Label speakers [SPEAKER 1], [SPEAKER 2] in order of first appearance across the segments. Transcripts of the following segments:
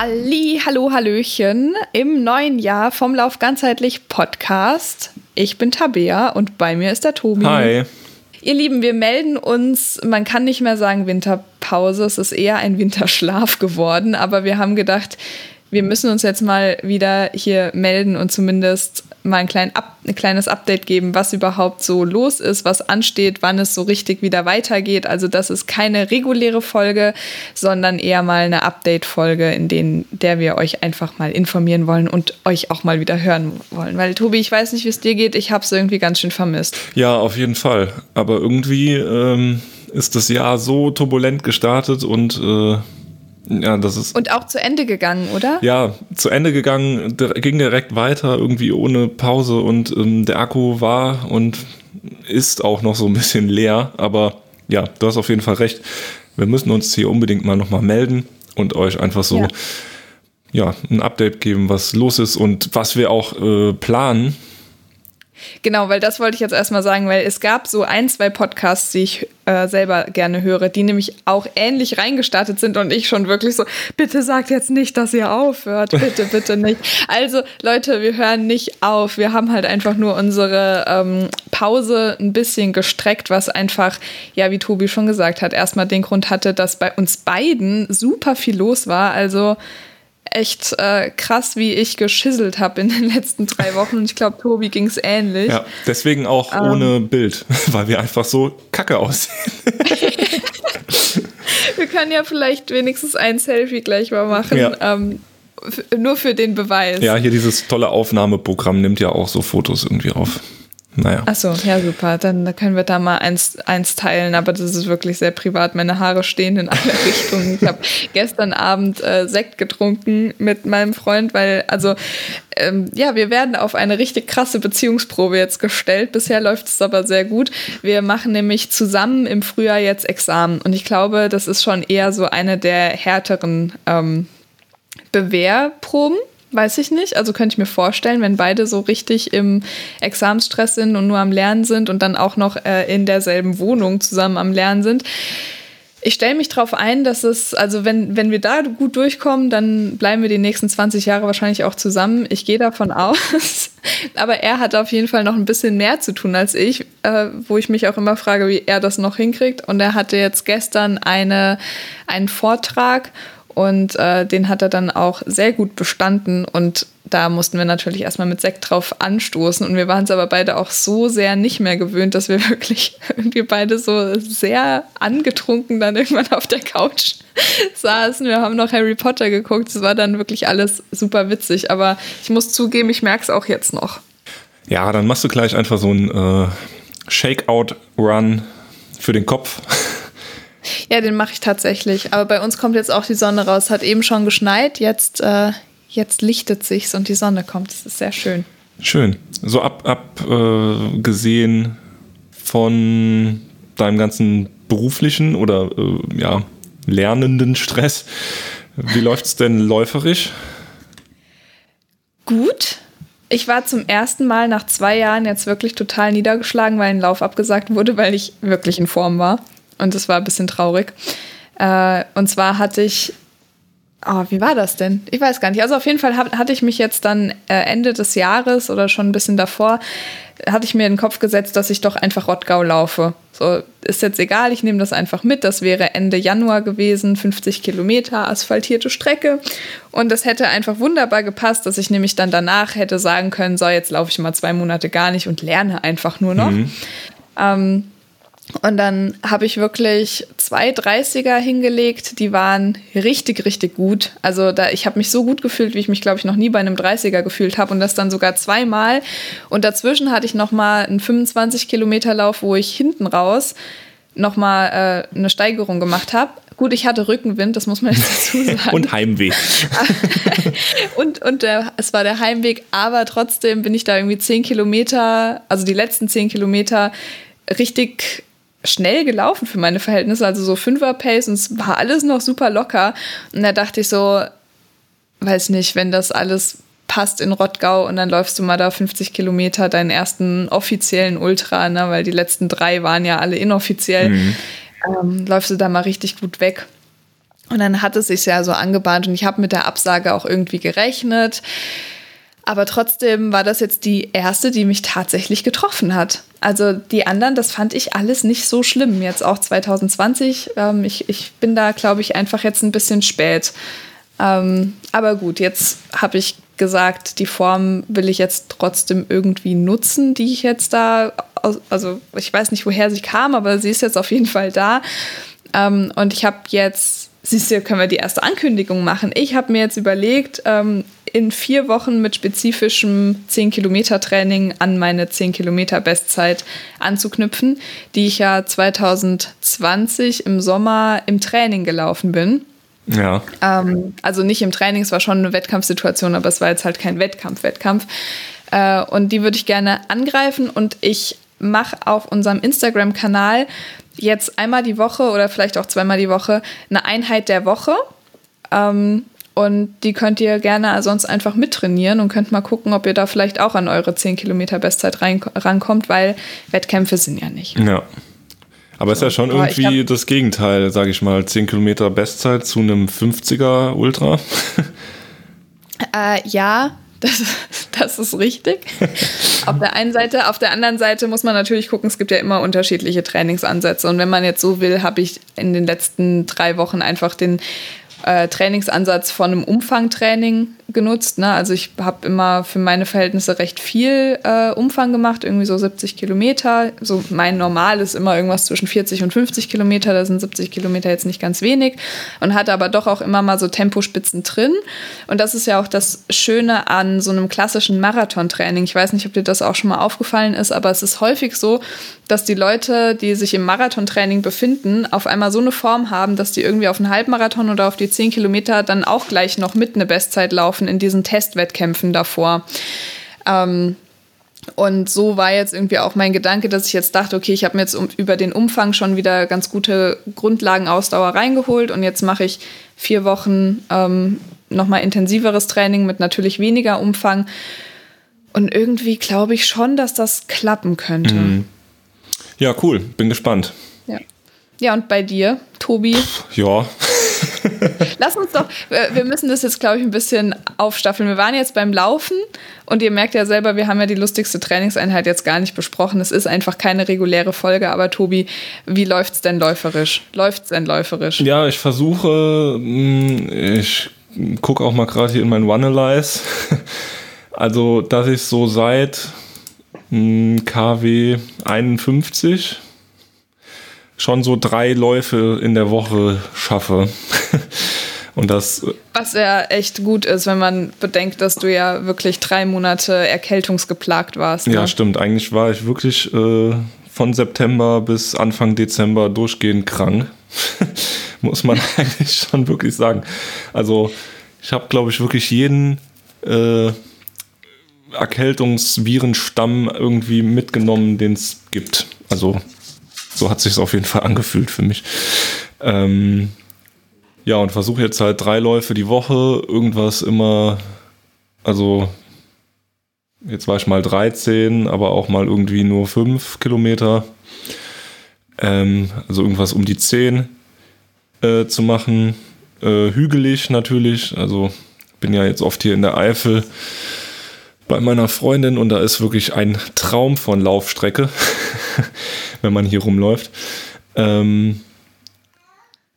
[SPEAKER 1] Halli, hallo, hallöchen im neuen Jahr vom Lauf ganzheitlich Podcast. Ich bin Tabea und bei mir ist der Tobi.
[SPEAKER 2] Hi.
[SPEAKER 1] Ihr Lieben, wir melden uns, man kann nicht mehr sagen Winterpause, es ist eher ein Winterschlaf geworden, aber wir haben gedacht, wir müssen uns jetzt mal wieder hier melden und zumindest mal ein, klein Up, ein kleines Update geben, was überhaupt so los ist, was ansteht, wann es so richtig wieder weitergeht. Also das ist keine reguläre Folge, sondern eher mal eine Update-Folge, in denen, der wir euch einfach mal informieren wollen und euch auch mal wieder hören wollen. Weil Tobi, ich weiß nicht, wie es dir geht, ich habe es irgendwie ganz schön vermisst.
[SPEAKER 2] Ja, auf jeden Fall. Aber irgendwie ähm, ist das Jahr so turbulent gestartet und äh ja, das ist.
[SPEAKER 1] Und auch zu Ende gegangen, oder?
[SPEAKER 2] Ja, zu Ende gegangen, ging direkt weiter, irgendwie ohne Pause und ähm, der Akku war und ist auch noch so ein bisschen leer, aber ja, du hast auf jeden Fall recht. Wir müssen uns hier unbedingt mal nochmal melden und euch einfach so ja. ja. ein Update geben, was los ist und was wir auch äh, planen
[SPEAKER 1] Genau, weil das wollte ich jetzt erstmal sagen, weil es gab so ein, zwei Podcasts, die ich äh, selber gerne höre, die nämlich auch ähnlich reingestartet sind und ich schon wirklich so, bitte sagt jetzt nicht, dass ihr aufhört, bitte, bitte nicht. Also Leute, wir hören nicht auf. Wir haben halt einfach nur unsere ähm, Pause ein bisschen gestreckt, was einfach, ja, wie Tobi schon gesagt hat, erstmal den Grund hatte, dass bei uns beiden super viel los war. Also echt äh, krass, wie ich geschisselt habe in den letzten drei Wochen. Und ich glaube, Tobi ging es ähnlich.
[SPEAKER 2] Ja, deswegen auch ähm, ohne Bild, weil wir einfach so kacke aussehen.
[SPEAKER 1] wir können ja vielleicht wenigstens ein Selfie gleich mal machen. Ja. Ähm, nur für den Beweis.
[SPEAKER 2] Ja, hier dieses tolle Aufnahmeprogramm nimmt ja auch so Fotos irgendwie auf. Naja.
[SPEAKER 1] Achso, ja, super. Dann können wir da mal eins, eins teilen, aber das ist wirklich sehr privat. Meine Haare stehen in alle Richtungen. Ich habe gestern Abend äh, Sekt getrunken mit meinem Freund, weil, also, ähm, ja, wir werden auf eine richtig krasse Beziehungsprobe jetzt gestellt. Bisher läuft es aber sehr gut. Wir machen nämlich zusammen im Frühjahr jetzt Examen und ich glaube, das ist schon eher so eine der härteren ähm, Bewehrproben Weiß ich nicht. Also könnte ich mir vorstellen, wenn beide so richtig im Examensstress sind und nur am Lernen sind und dann auch noch äh, in derselben Wohnung zusammen am Lernen sind. Ich stelle mich darauf ein, dass es, also wenn, wenn wir da gut durchkommen, dann bleiben wir die nächsten 20 Jahre wahrscheinlich auch zusammen. Ich gehe davon aus. Aber er hat auf jeden Fall noch ein bisschen mehr zu tun als ich, äh, wo ich mich auch immer frage, wie er das noch hinkriegt. Und er hatte jetzt gestern eine, einen Vortrag und äh, den hat er dann auch sehr gut bestanden. Und da mussten wir natürlich erstmal mit Sekt drauf anstoßen. Und wir waren es aber beide auch so sehr nicht mehr gewöhnt, dass wir wirklich irgendwie beide so sehr angetrunken dann irgendwann auf der Couch saßen. Wir haben noch Harry Potter geguckt. Es war dann wirklich alles super witzig. Aber ich muss zugeben, ich merke es auch jetzt noch.
[SPEAKER 2] Ja, dann machst du gleich einfach so einen äh, Shakeout-Run für den Kopf.
[SPEAKER 1] Ja, den mache ich tatsächlich. Aber bei uns kommt jetzt auch die Sonne raus. Hat eben schon geschneit, jetzt, äh, jetzt lichtet sich's und die Sonne kommt. Das ist sehr schön.
[SPEAKER 2] Schön. So abgesehen ab, äh, von deinem ganzen beruflichen oder äh, ja, lernenden Stress, wie läuft es denn läuferisch?
[SPEAKER 1] Gut. Ich war zum ersten Mal nach zwei Jahren jetzt wirklich total niedergeschlagen, weil ein Lauf abgesagt wurde, weil ich wirklich in Form war. Und das war ein bisschen traurig. Äh, und zwar hatte ich Oh, wie war das denn? Ich weiß gar nicht. Also auf jeden Fall hab, hatte ich mich jetzt dann äh, Ende des Jahres oder schon ein bisschen davor, hatte ich mir in den Kopf gesetzt, dass ich doch einfach Rottgau laufe. So, ist jetzt egal, ich nehme das einfach mit. Das wäre Ende Januar gewesen, 50 Kilometer asphaltierte Strecke. Und das hätte einfach wunderbar gepasst, dass ich nämlich dann danach hätte sagen können, so, jetzt laufe ich mal zwei Monate gar nicht und lerne einfach nur noch. Mhm. Ähm, und dann habe ich wirklich zwei 30er hingelegt, die waren richtig, richtig gut. Also da, ich habe mich so gut gefühlt, wie ich mich, glaube ich, noch nie bei einem 30er gefühlt habe und das dann sogar zweimal. Und dazwischen hatte ich nochmal einen 25 Kilometer Lauf, wo ich hinten raus nochmal äh, eine Steigerung gemacht habe. Gut, ich hatte Rückenwind, das muss man jetzt dazu sagen.
[SPEAKER 2] und Heimweg.
[SPEAKER 1] und und der, es war der Heimweg, aber trotzdem bin ich da irgendwie 10 Kilometer, also die letzten 10 Kilometer richtig schnell gelaufen für meine Verhältnisse, also so Fünfer-Pace und es war alles noch super locker. Und da dachte ich so, weiß nicht, wenn das alles passt in Rottgau und dann läufst du mal da 50 Kilometer deinen ersten offiziellen Ultra, ne, weil die letzten drei waren ja alle inoffiziell, mhm. ähm, läufst du da mal richtig gut weg. Und dann hat es sich ja so angebahnt und ich habe mit der Absage auch irgendwie gerechnet. Aber trotzdem war das jetzt die erste, die mich tatsächlich getroffen hat. Also die anderen, das fand ich alles nicht so schlimm. Jetzt auch 2020. Ähm, ich, ich bin da, glaube ich, einfach jetzt ein bisschen spät. Ähm, aber gut, jetzt habe ich gesagt, die Form will ich jetzt trotzdem irgendwie nutzen, die ich jetzt da, also ich weiß nicht, woher sie kam, aber sie ist jetzt auf jeden Fall da. Ähm, und ich habe jetzt, siehst du, können wir die erste Ankündigung machen. Ich habe mir jetzt überlegt, ähm, in vier Wochen mit spezifischem 10-Kilometer-Training an meine 10-Kilometer-Bestzeit anzuknüpfen, die ich ja 2020 im Sommer im Training gelaufen bin.
[SPEAKER 2] Ja.
[SPEAKER 1] Ähm, also nicht im Training, es war schon eine Wettkampfsituation, aber es war jetzt halt kein Wettkampf-Wettkampf. Äh, und die würde ich gerne angreifen und ich mache auf unserem Instagram-Kanal jetzt einmal die Woche oder vielleicht auch zweimal die Woche eine Einheit der Woche. Ähm, und die könnt ihr gerne sonst einfach mittrainieren und könnt mal gucken, ob ihr da vielleicht auch an eure 10 Kilometer Bestzeit rein, rankommt, weil Wettkämpfe sind ja nicht.
[SPEAKER 2] Ja. Aber es so. ist ja schon irgendwie das Gegenteil, sage ich mal. 10 Kilometer Bestzeit zu einem 50er Ultra.
[SPEAKER 1] Äh, ja, das, das ist richtig. auf der einen Seite. Auf der anderen Seite muss man natürlich gucken, es gibt ja immer unterschiedliche Trainingsansätze. Und wenn man jetzt so will, habe ich in den letzten drei Wochen einfach den äh, Trainingsansatz von einem Umfangtraining genutzt. Ne? Also ich habe immer für meine Verhältnisse recht viel äh, Umfang gemacht, irgendwie so 70 Kilometer. So mein Normal ist immer irgendwas zwischen 40 und 50 Kilometer. Da sind 70 Kilometer jetzt nicht ganz wenig und hatte aber doch auch immer mal so Tempospitzen drin. Und das ist ja auch das Schöne an so einem klassischen Marathontraining. Ich weiß nicht, ob dir das auch schon mal aufgefallen ist, aber es ist häufig so, dass die Leute, die sich im Marathontraining befinden, auf einmal so eine Form haben, dass die irgendwie auf einen Halbmarathon oder auf die 10 Kilometer dann auch gleich noch mit eine Bestzeit laufen in diesen Testwettkämpfen davor. Ähm, und so war jetzt irgendwie auch mein Gedanke, dass ich jetzt dachte, okay, ich habe mir jetzt um, über den Umfang schon wieder ganz gute Grundlagenausdauer reingeholt und jetzt mache ich vier Wochen ähm, nochmal intensiveres Training mit natürlich weniger Umfang. Und irgendwie glaube ich schon, dass das klappen könnte. Mhm.
[SPEAKER 2] Ja, cool. Bin gespannt.
[SPEAKER 1] Ja. Ja, und bei dir, Tobi?
[SPEAKER 2] Ja.
[SPEAKER 1] Lass uns doch, wir müssen das jetzt, glaube ich, ein bisschen aufstaffeln. Wir waren jetzt beim Laufen und ihr merkt ja selber, wir haben ja die lustigste Trainingseinheit jetzt gar nicht besprochen. Es ist einfach keine reguläre Folge, aber Tobi, wie läuft es denn läuferisch? Läuft es denn läuferisch?
[SPEAKER 2] Ja, ich versuche, hm, ich gucke auch mal gerade hier in mein One-Alize. Also, dass ich so seit KW 51 schon so drei Läufe in der Woche schaffe. Und das.
[SPEAKER 1] Was ja echt gut ist, wenn man bedenkt, dass du ja wirklich drei Monate erkältungsgeplagt warst.
[SPEAKER 2] Ne? Ja, stimmt. Eigentlich war ich wirklich äh, von September bis Anfang Dezember durchgehend krank. Muss man eigentlich schon wirklich sagen. Also, ich habe, glaube ich, wirklich jeden. Äh, Erkältungsvirenstamm irgendwie mitgenommen, den es gibt. Also so hat sich auf jeden Fall angefühlt für mich. Ähm, ja, und versuche jetzt halt drei Läufe die Woche, irgendwas immer, also jetzt war ich mal 13, aber auch mal irgendwie nur 5 Kilometer. Ähm, also irgendwas um die 10 äh, zu machen. Äh, hügelig natürlich, also bin ja jetzt oft hier in der Eifel bei meiner Freundin und da ist wirklich ein Traum von Laufstrecke, wenn man hier rumläuft. Ähm,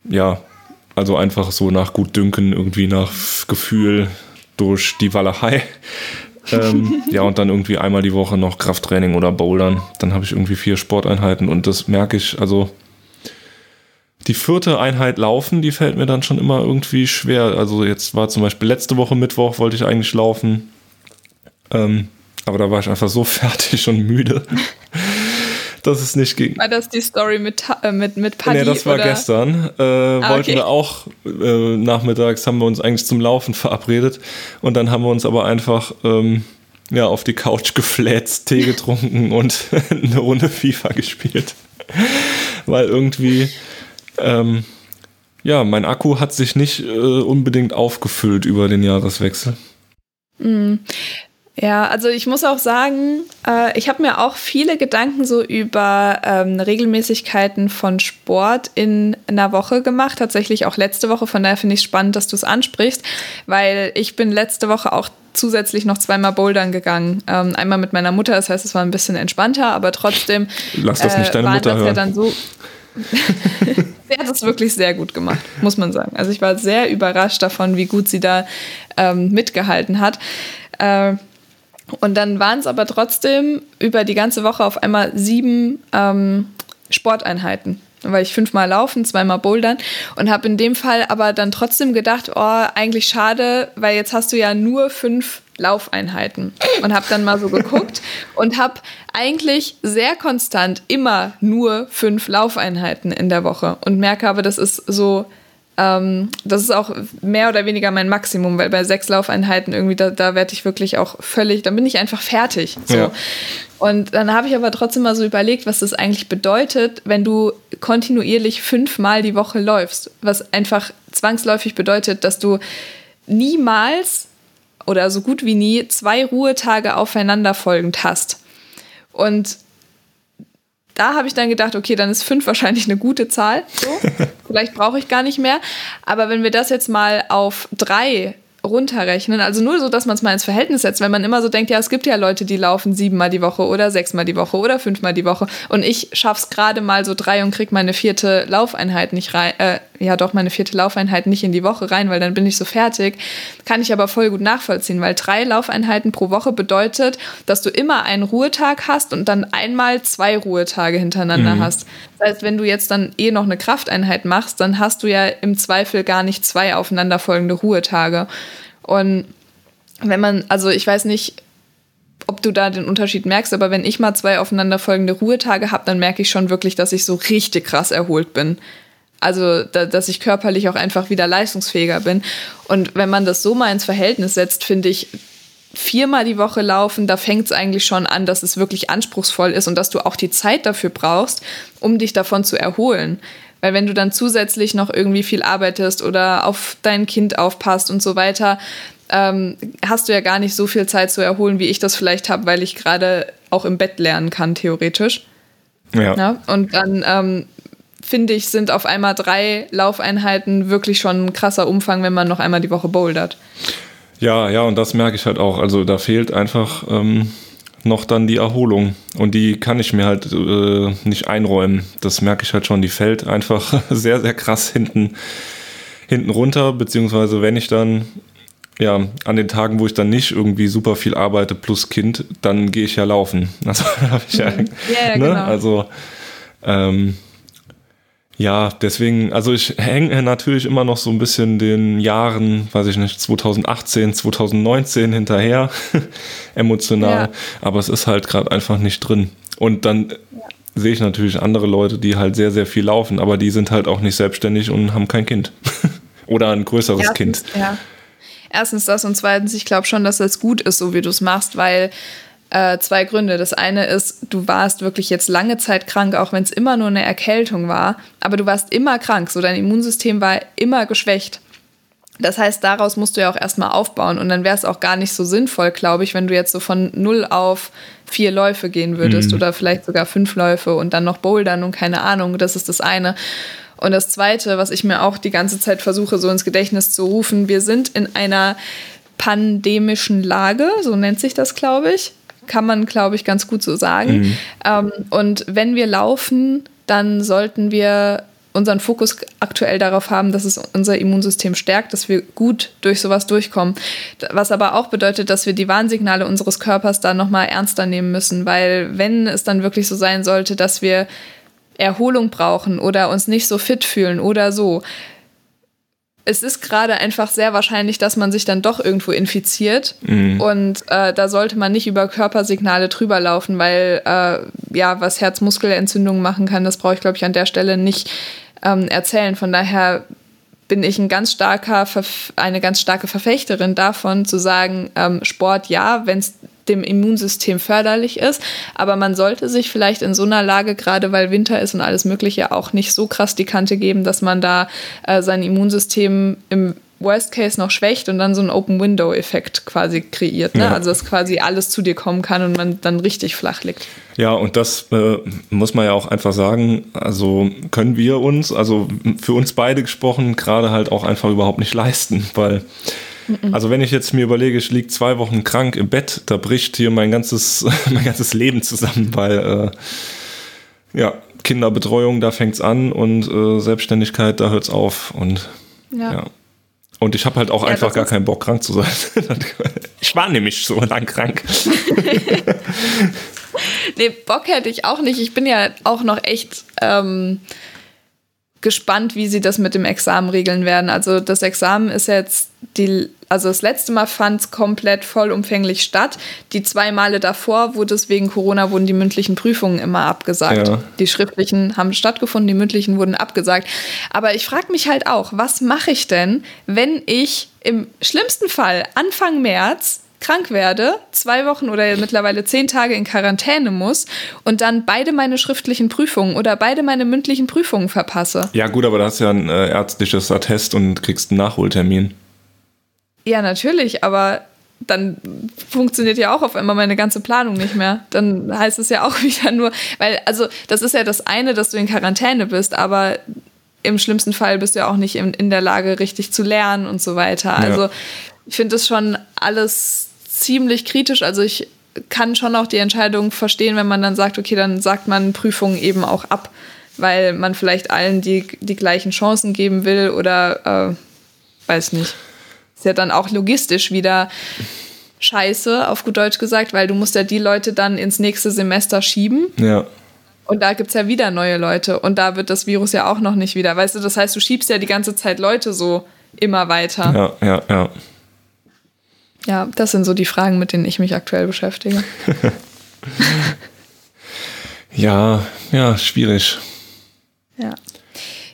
[SPEAKER 2] ja, also einfach so nach Gutdünken, irgendwie nach Gefühl durch die Walachei. ähm, ja, und dann irgendwie einmal die Woche noch Krafttraining oder Bouldern. Dann habe ich irgendwie vier Sporteinheiten und das merke ich, also die vierte Einheit laufen, die fällt mir dann schon immer irgendwie schwer. Also jetzt war zum Beispiel letzte Woche Mittwoch, wollte ich eigentlich laufen. Ähm, aber da war ich einfach so fertig und müde, dass es nicht ging.
[SPEAKER 1] War das die Story mit, äh, mit, mit Paddy?
[SPEAKER 2] Nee, das war oder? gestern. Äh, ah, wollten okay. wir auch, äh, nachmittags haben wir uns eigentlich zum Laufen verabredet und dann haben wir uns aber einfach ähm, ja, auf die Couch gefläzt, Tee getrunken und eine Runde FIFA gespielt. Weil irgendwie, ähm, ja, mein Akku hat sich nicht äh, unbedingt aufgefüllt über den Jahreswechsel.
[SPEAKER 1] Mhm. Ja, also ich muss auch sagen, äh, ich habe mir auch viele Gedanken so über ähm, Regelmäßigkeiten von Sport in einer Woche gemacht, tatsächlich auch letzte Woche. Von daher finde ich es spannend, dass du es ansprichst, weil ich bin letzte Woche auch zusätzlich noch zweimal bouldern gegangen. Ähm, einmal mit meiner Mutter, das heißt, es war ein bisschen entspannter, aber trotzdem
[SPEAKER 2] Lass das nicht deine äh, Mutter hören. Ja
[SPEAKER 1] dann so sie hat es wirklich sehr gut gemacht, muss man sagen. Also ich war sehr überrascht davon, wie gut sie da ähm, mitgehalten hat. Äh, und dann waren es aber trotzdem über die ganze Woche auf einmal sieben ähm, Sporteinheiten. Weil ich fünfmal laufen, zweimal bouldern und habe in dem Fall aber dann trotzdem gedacht, oh, eigentlich schade, weil jetzt hast du ja nur fünf Laufeinheiten und habe dann mal so geguckt und habe eigentlich sehr konstant immer nur fünf Laufeinheiten in der Woche und merke aber, das ist so ähm, das ist auch mehr oder weniger mein Maximum, weil bei sechs Laufeinheiten irgendwie, da, da werde ich wirklich auch völlig, dann bin ich einfach fertig. So. Ja. Und dann habe ich aber trotzdem mal so überlegt, was das eigentlich bedeutet, wenn du kontinuierlich fünfmal die Woche läufst. Was einfach zwangsläufig bedeutet, dass du niemals oder so gut wie nie zwei Ruhetage aufeinanderfolgend hast. Und da habe ich dann gedacht, okay, dann ist fünf wahrscheinlich eine gute Zahl. So. Vielleicht brauche ich gar nicht mehr. Aber wenn wir das jetzt mal auf drei runterrechnen. Also nur so, dass man es mal ins Verhältnis setzt, wenn man immer so denkt, ja, es gibt ja Leute, die laufen siebenmal die Woche oder sechsmal die Woche oder fünfmal die Woche und ich schaff's gerade mal so drei und krieg meine vierte Laufeinheit nicht rein, äh, ja doch, meine vierte Laufeinheit nicht in die Woche rein, weil dann bin ich so fertig. Kann ich aber voll gut nachvollziehen, weil drei Laufeinheiten pro Woche bedeutet, dass du immer einen Ruhetag hast und dann einmal zwei Ruhetage hintereinander mhm. hast. Das heißt, wenn du jetzt dann eh noch eine Krafteinheit machst, dann hast du ja im Zweifel gar nicht zwei aufeinanderfolgende Ruhetage. Und wenn man, also ich weiß nicht, ob du da den Unterschied merkst, aber wenn ich mal zwei aufeinanderfolgende Ruhetage habe, dann merke ich schon wirklich, dass ich so richtig krass erholt bin. Also, da, dass ich körperlich auch einfach wieder leistungsfähiger bin. Und wenn man das so mal ins Verhältnis setzt, finde ich, viermal die Woche laufen, da fängt es eigentlich schon an, dass es wirklich anspruchsvoll ist und dass du auch die Zeit dafür brauchst, um dich davon zu erholen. Weil wenn du dann zusätzlich noch irgendwie viel arbeitest oder auf dein Kind aufpasst und so weiter, ähm, hast du ja gar nicht so viel Zeit zu erholen, wie ich das vielleicht habe, weil ich gerade auch im Bett lernen kann, theoretisch. Ja. ja und dann ähm, finde ich, sind auf einmal drei Laufeinheiten wirklich schon ein krasser Umfang, wenn man noch einmal die Woche bouldert.
[SPEAKER 2] Ja, ja, und das merke ich halt auch. Also da fehlt einfach ähm, noch dann die Erholung. Und die kann ich mir halt äh, nicht einräumen. Das merke ich halt schon. Die fällt einfach sehr, sehr krass hinten, hinten runter. Beziehungsweise wenn ich dann, ja, an den Tagen, wo ich dann nicht irgendwie super viel arbeite plus Kind, dann gehe ich ja laufen. Also habe ich ja, mhm. ja, ne? genau. Also ähm, ja, deswegen, also ich hänge natürlich immer noch so ein bisschen den Jahren, weiß ich nicht, 2018, 2019 hinterher, emotional, ja. aber es ist halt gerade einfach nicht drin. Und dann ja. sehe ich natürlich andere Leute, die halt sehr, sehr viel laufen, aber die sind halt auch nicht selbstständig und haben kein Kind. Oder ein größeres Erstens, Kind.
[SPEAKER 1] Ja. Erstens das und zweitens, ich glaube schon, dass das gut ist, so wie du es machst, weil äh, zwei Gründe. Das eine ist, du warst wirklich jetzt lange Zeit krank, auch wenn es immer nur eine Erkältung war, aber du warst immer krank, so dein Immunsystem war immer geschwächt. Das heißt, daraus musst du ja auch erstmal aufbauen und dann wäre es auch gar nicht so sinnvoll, glaube ich, wenn du jetzt so von null auf vier Läufe gehen würdest mhm. oder vielleicht sogar fünf Läufe und dann noch bouldern und keine Ahnung. Das ist das eine. Und das zweite, was ich mir auch die ganze Zeit versuche, so ins Gedächtnis zu rufen, wir sind in einer pandemischen Lage, so nennt sich das, glaube ich kann man, glaube ich, ganz gut so sagen. Mhm. Ähm, und wenn wir laufen, dann sollten wir unseren Fokus aktuell darauf haben, dass es unser Immunsystem stärkt, dass wir gut durch sowas durchkommen. Was aber auch bedeutet, dass wir die Warnsignale unseres Körpers dann nochmal ernster nehmen müssen, weil wenn es dann wirklich so sein sollte, dass wir Erholung brauchen oder uns nicht so fit fühlen oder so, es ist gerade einfach sehr wahrscheinlich, dass man sich dann doch irgendwo infiziert. Mhm. Und äh, da sollte man nicht über Körpersignale drüber laufen, weil äh, ja, was Herzmuskelentzündungen machen kann, das brauche ich, glaube ich, an der Stelle nicht ähm, erzählen. Von daher bin ich ein ganz starker, eine ganz starke Verfechterin davon, zu sagen, ähm, Sport ja, wenn es dem Immunsystem förderlich ist. Aber man sollte sich vielleicht in so einer Lage, gerade weil Winter ist und alles Mögliche, auch nicht so krass die Kante geben, dass man da äh, sein Immunsystem im Worst Case noch schwächt und dann so einen Open-Window-Effekt quasi kreiert. Ne?
[SPEAKER 2] Ja.
[SPEAKER 1] Also dass quasi alles zu dir kommen kann und man dann richtig flach liegt.
[SPEAKER 2] Ja, und das äh, muss man ja auch einfach sagen, also können wir uns, also für uns beide gesprochen, gerade halt auch einfach überhaupt nicht leisten, weil also wenn ich jetzt mir überlege, ich liege zwei Wochen krank im Bett, da bricht hier mein ganzes, mein ganzes Leben zusammen, weil äh, ja, Kinderbetreuung, da fängt's an und äh, Selbstständigkeit, da hört's auf und
[SPEAKER 1] Ja.
[SPEAKER 2] ja. Und ich habe halt auch
[SPEAKER 1] Ja,
[SPEAKER 2] einfach gar keinen Bock, krank zu sein. ich war nämlich so lang krank.
[SPEAKER 1] Nee, Bock hätte ich auch nicht. Ich bin ja auch noch echt ähm, gespannt, wie sie das mit dem Examen regeln werden. Also das Examen ist jetzt die, also das letzte Mal fand es komplett vollumfänglich statt. Die zwei Male davor wurde es wegen Corona wurden die mündlichen Prüfungen immer abgesagt.
[SPEAKER 2] Ja.
[SPEAKER 1] Die schriftlichen haben stattgefunden, die mündlichen wurden abgesagt. Aber ich frage mich halt auch, was mache ich denn, wenn ich im schlimmsten Fall Anfang März krank werde, zwei Wochen oder mittlerweile zehn Tage in Quarantäne muss und dann beide meine schriftlichen Prüfungen oder beide meine mündlichen Prüfungen verpasse.
[SPEAKER 2] Ja gut, aber da hast du ja ein äh, ärztliches Attest und kriegst einen Nachholtermin.
[SPEAKER 1] Ja, natürlich, aber dann funktioniert ja auch auf einmal meine ganze Planung nicht mehr. Dann heißt es ja auch wieder nur, weil, also, das ist ja das eine, dass du in Quarantäne bist, aber im schlimmsten Fall bist du ja auch nicht in, in der Lage, richtig zu lernen und so weiter. Also, ich finde das schon alles ziemlich kritisch. Also, ich kann schon auch die Entscheidung verstehen, wenn man dann sagt, okay, dann sagt man Prüfungen eben auch ab, weil man vielleicht allen die, die gleichen Chancen geben will oder äh, weiß nicht ist ja dann auch logistisch wieder scheiße, auf gut Deutsch gesagt, weil du musst ja die Leute dann ins nächste Semester schieben
[SPEAKER 2] Ja.
[SPEAKER 1] und da gibt es ja wieder neue Leute und da wird das Virus ja auch noch nicht wieder. Weißt du, das heißt, du schiebst ja die ganze Zeit Leute so immer weiter. Ja,
[SPEAKER 2] Ja, ja, ja.
[SPEAKER 1] das sind so die Fragen, mit denen ich mich aktuell beschäftige.
[SPEAKER 2] Ja, ja, schwierig.
[SPEAKER 1] Ja.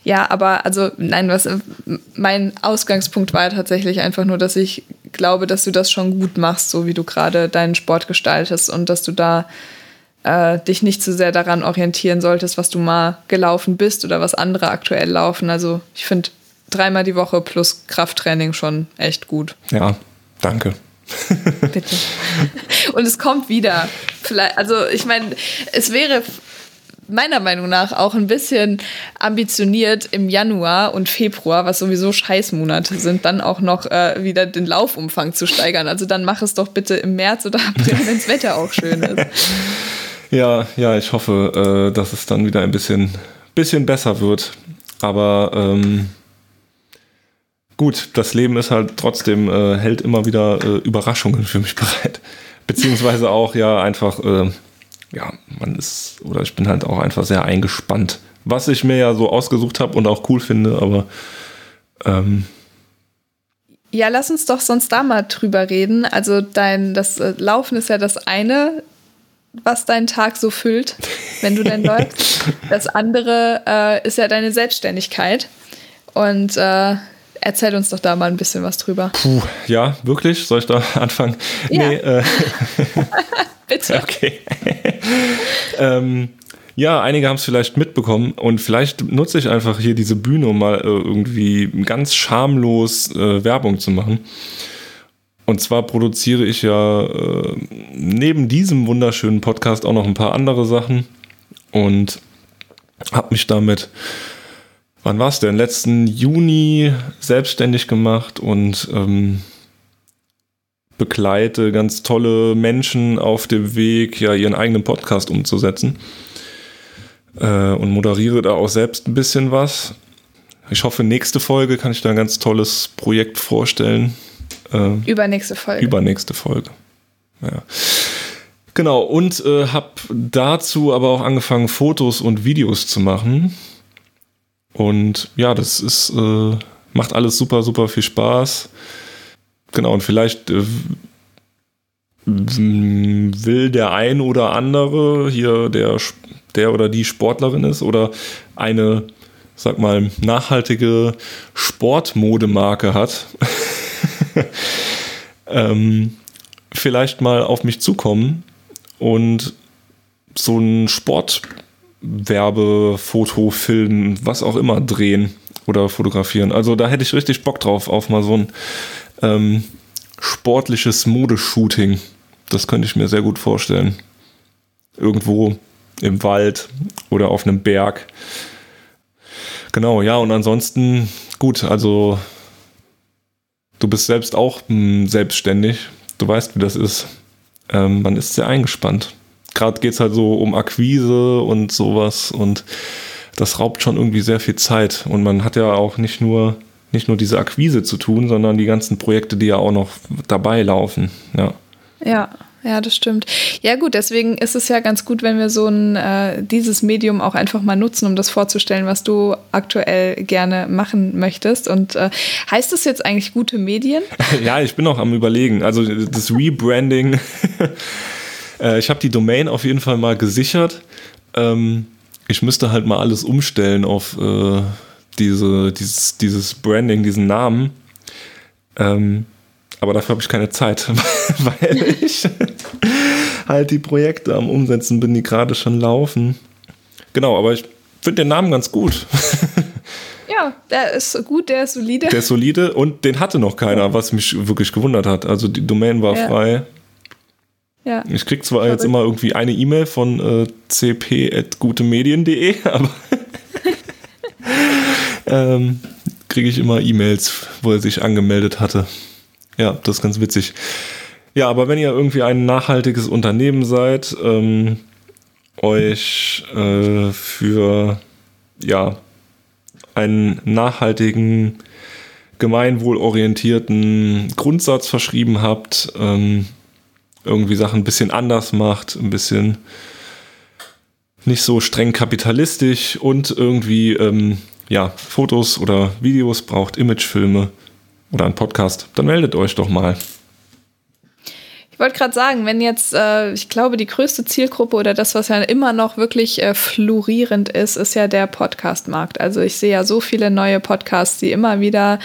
[SPEAKER 1] Ja, aber also nein, was mein Ausgangspunkt war tatsächlich einfach nur, dass ich glaube, dass du das schon gut machst, so wie du gerade deinen Sport gestaltest und dass du da äh, dich nicht zu sehr daran orientieren solltest, was du mal gelaufen bist oder was andere aktuell laufen. Also ich finde dreimal die Woche plus Krafttraining schon echt gut.
[SPEAKER 2] Ja, danke.
[SPEAKER 1] Bitte. Und es kommt wieder. Vielleicht, also ich meine, es wäre meiner Meinung nach auch ein bisschen ambitioniert im Januar und Februar, was sowieso Scheißmonate sind, dann auch noch äh, wieder den Laufumfang zu steigern. Also dann mach es doch bitte im März oder April, wenn das Wetter auch schön ist.
[SPEAKER 2] Ja, ja, ich hoffe, äh, dass es dann wieder ein bisschen, bisschen besser wird. Aber ähm, gut, das Leben ist halt trotzdem, äh, hält immer wieder äh, Überraschungen für mich bereit. Beziehungsweise auch ja einfach, äh, ja, man ist, oder ich bin halt auch einfach sehr eingespannt. Was ich mir ja so ausgesucht habe und auch cool finde, aber ähm,
[SPEAKER 1] Ja, lass uns doch sonst da mal drüber reden. Also dein, das äh, Laufen ist ja das eine, was deinen Tag so füllt, wenn du denn läufst. Das andere äh, ist ja deine Selbstständigkeit. Und äh, erzähl uns doch da mal ein bisschen was drüber.
[SPEAKER 2] puh, ja, wirklich? Soll ich da anfangen?
[SPEAKER 1] Ja.
[SPEAKER 2] Nee, äh,
[SPEAKER 1] Bitte.
[SPEAKER 2] Okay. ähm, ja, einige haben es vielleicht mitbekommen und vielleicht nutze ich einfach hier diese Bühne, um mal äh, irgendwie ganz schamlos äh, Werbung zu machen. Und zwar produziere ich ja äh, neben diesem wunderschönen Podcast auch noch ein paar andere Sachen und habe mich damit, wann war es denn, letzten Juni selbstständig gemacht und ähm, begleite ganz tolle Menschen auf dem Weg, ja, ihren eigenen Podcast umzusetzen. Äh, und moderiere da auch selbst ein bisschen was. Ich hoffe, nächste Folge kann ich da ein ganz tolles Projekt vorstellen. Äh,
[SPEAKER 1] Übernächste Folge.
[SPEAKER 2] übernächste Folge. Ja. Genau, und äh, habe dazu aber auch angefangen, Fotos und Videos zu machen. Und ja, das ist, äh, macht alles super, super viel Spaß. Genau, und vielleicht äh, will der ein oder andere hier der, der oder die Sportlerin ist oder eine, sag mal, nachhaltige Sportmodemarke hat, ähm, vielleicht mal auf mich zukommen und so ein Sport, Werbe, Foto, Film, was auch immer drehen oder fotografieren. Also da hätte ich richtig Bock drauf, auf mal so ein ähm, sportliches Modeshooting. Das könnte ich mir sehr gut vorstellen. Irgendwo im Wald oder auf einem Berg. Genau, ja, und ansonsten, gut, also du bist selbst auch mh, hm, selbstständig. Du weißt, wie das ist. Ähm, man ist sehr eingespannt. Gerade geht es halt so um Akquise und sowas und das raubt schon irgendwie sehr viel Zeit. Und man hat ja auch nicht nur, nicht nur diese Akquise zu tun, sondern die ganzen Projekte, die ja auch noch dabei laufen. Ja.
[SPEAKER 1] Ja, ja, das stimmt. Ja, gut, deswegen ist es ja ganz gut, wenn wir so ein äh, dieses Medium auch einfach mal nutzen, um das vorzustellen, was du aktuell gerne machen möchtest. Und äh, heißt das jetzt eigentlich gute Medien?
[SPEAKER 2] ja, ich bin auch am überlegen. Also das Rebranding. äh, ich habe die Domain auf jeden Fall mal gesichert. Ähm, ich müsste halt mal alles umstellen auf äh, diese, dieses, dieses Branding, diesen Namen. Ähm, aber dafür habe ich keine Zeit, weil ich halt die Projekte am Umsetzen bin, die gerade schon laufen. Genau, aber ich finde den Namen ganz gut.
[SPEAKER 1] Ja, der ist gut, der ist solide.
[SPEAKER 2] Der ist solide und den hatte noch keiner, was mich wirklich gewundert hat. Also die Domain war ja. frei. Ja. Ich krieg zwar Verrückt. jetzt immer irgendwie eine E-Mail von äh, cp.gutemedien.de, aber ähm, kriege ich immer E-Mails, wo er sich angemeldet hatte. Ja, das ist ganz witzig. Ja, aber wenn ihr irgendwie ein nachhaltiges Unternehmen seid, ähm, euch äh, für ja, einen nachhaltigen, gemeinwohlorientierten Grundsatz verschrieben habt, ähm, irgendwie Sachen ein bisschen anders macht, ein bisschen nicht so streng kapitalistisch und irgendwie ähm, ja, Fotos oder Videos braucht, Imagefilme, oder ein Podcast, dann meldet euch doch mal.
[SPEAKER 1] Ich wollte gerade sagen, wenn jetzt, äh, ich glaube, die größte Zielgruppe oder das, was ja immer noch wirklich äh, florierend ist, ist ja der Podcast-Markt. Also ich sehe ja so viele neue Podcasts, die immer wieder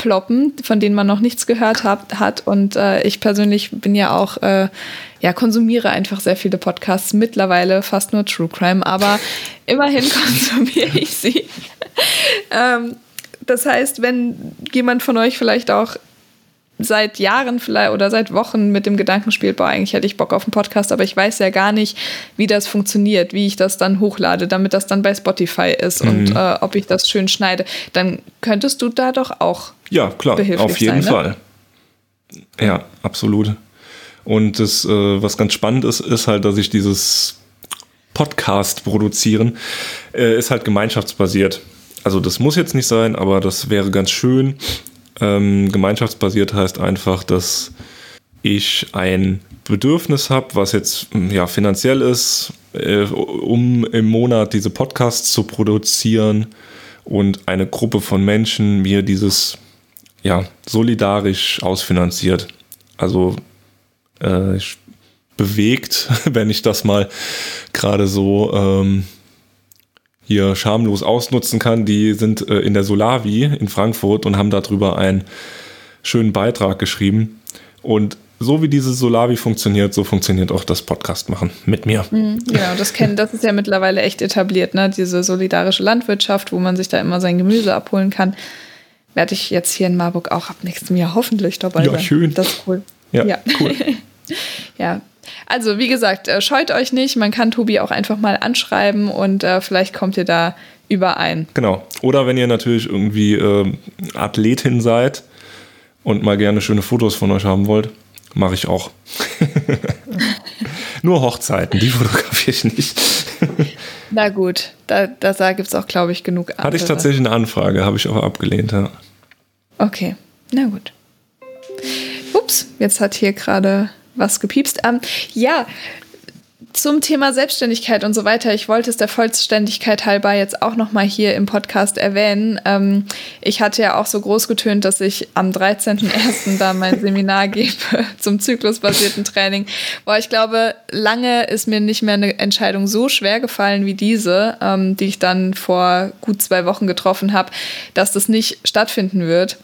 [SPEAKER 1] aufploppen, von denen man noch nichts gehört hat. hat. Und äh, ich persönlich bin ja auch, äh, ja, konsumiere einfach sehr viele Podcasts, mittlerweile fast nur True Crime, aber immerhin konsumiere ich sie. ähm, das heißt, wenn jemand von euch vielleicht auch seit Jahren vielleicht oder seit Wochen mit dem Gedanken spielt, boah, eigentlich hätte ich Bock auf einen Podcast, aber ich weiß ja gar nicht, wie das funktioniert, wie ich das dann hochlade, damit das dann bei Spotify ist mhm. und äh, ob ich das schön schneide, dann könntest du da doch auch.
[SPEAKER 2] Ja, klar, auf jeden sein, Fall. Ne? Ja, absolut. Und das, äh, was ganz spannend ist, ist halt, dass ich dieses Podcast produzieren, äh, ist halt gemeinschaftsbasiert also das muss jetzt nicht sein, aber das wäre ganz schön. Ähm, gemeinschaftsbasiert heißt einfach, dass ich ein Bedürfnis habe, was jetzt hm, ja finanziell ist, äh, um im Monat diese Podcasts zu produzieren und eine Gruppe von Menschen mir dieses ja solidarisch ausfinanziert. Also äh, bewegt, wenn ich das mal gerade so ähm, hier schamlos ausnutzen kann, die sind äh, in der Solavi in Frankfurt und haben darüber einen schönen Beitrag geschrieben. Und so wie diese Solavi funktioniert, so funktioniert auch das Podcast machen mit mir.
[SPEAKER 1] Mhm, genau, das kennen, das ist ja mittlerweile echt etabliert, ne? Diese solidarische Landwirtschaft, wo man sich da immer sein Gemüse abholen kann. Werde ich jetzt hier in Marburg auch ab nächstem Jahr hoffentlich dabei
[SPEAKER 2] ja, sein. Ja, schön.
[SPEAKER 1] Das ist cool.
[SPEAKER 2] Ja, ja. cool.
[SPEAKER 1] ja, also, wie gesagt, äh, scheut euch nicht. Man kann Tobi auch einfach mal anschreiben und äh, vielleicht kommt ihr da überein.
[SPEAKER 2] Genau. Oder wenn ihr natürlich irgendwie äh, Athletin seid und mal gerne schöne Fotos von euch haben wollt, mache ich auch. Nur Hochzeiten, die fotografiere ich nicht.
[SPEAKER 1] Na gut, da, da gibt es auch, glaube ich, genug
[SPEAKER 2] andere. Hatte ich tatsächlich eine Anfrage, habe ich aber abgelehnt, ja.
[SPEAKER 1] Okay, na gut. Ups, jetzt hat hier gerade was gepiepst. Ähm, ja, zum Thema Selbstständigkeit und so weiter. Ich wollte es der Vollständigkeit halber jetzt auch noch mal hier im Podcast erwähnen. Ähm, ich hatte ja auch so groß getönt, dass ich am 13.01. da mein Seminar gebe zum zyklusbasierten Training. Boah, ich glaube, lange ist mir nicht mehr eine Entscheidung so schwer gefallen wie diese, ähm, die ich dann vor gut zwei Wochen getroffen habe, dass das nicht stattfinden wird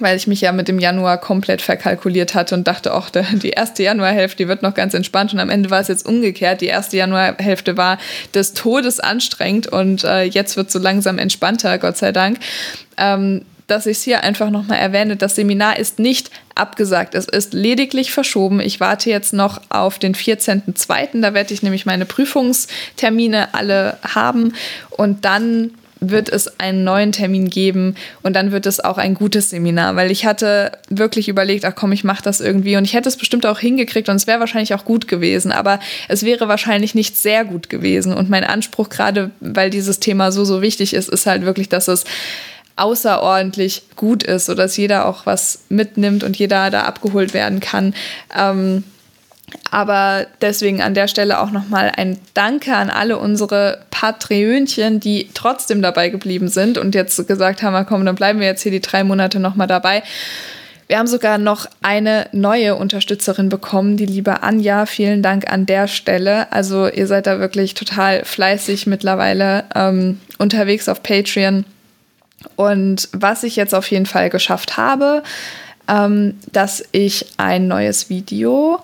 [SPEAKER 1] weil ich mich ja mit dem Januar komplett verkalkuliert hatte und dachte, auch die erste Januarhälfte die wird noch ganz entspannt und am Ende war es jetzt umgekehrt. Die erste Januarhälfte war des Todes anstrengend und äh, jetzt wird so langsam entspannter, Gott sei Dank. Ähm, dass ich es hier einfach nochmal erwähne, das Seminar ist nicht abgesagt, es ist lediglich verschoben. Ich warte jetzt noch auf den 14.02., da werde ich nämlich meine Prüfungstermine alle haben und dann wird es einen neuen Termin geben und dann wird es auch ein gutes Seminar, weil ich hatte wirklich überlegt, ach komm, ich mache das irgendwie. Und ich hätte es bestimmt auch hingekriegt und es wäre wahrscheinlich auch gut gewesen, aber es wäre wahrscheinlich nicht sehr gut gewesen. Und mein Anspruch gerade, weil dieses Thema so so wichtig ist, ist halt wirklich, dass es außerordentlich gut ist, sodass jeder auch was mitnimmt und jeder da abgeholt werden kann. Ähm, aber deswegen an der Stelle auch nochmal ein Danke an alle unsere Patreönchen, die trotzdem dabei geblieben sind und jetzt gesagt haben, komm, dann bleiben wir jetzt hier die drei Monate nochmal dabei. Wir haben sogar noch eine neue Unterstützerin bekommen, die liebe Anja. Vielen Dank an der Stelle. Also ihr seid da wirklich total fleißig mittlerweile ähm, unterwegs auf Patreon. Und was ich jetzt auf jeden Fall geschafft habe, ähm, dass ich ein neues Video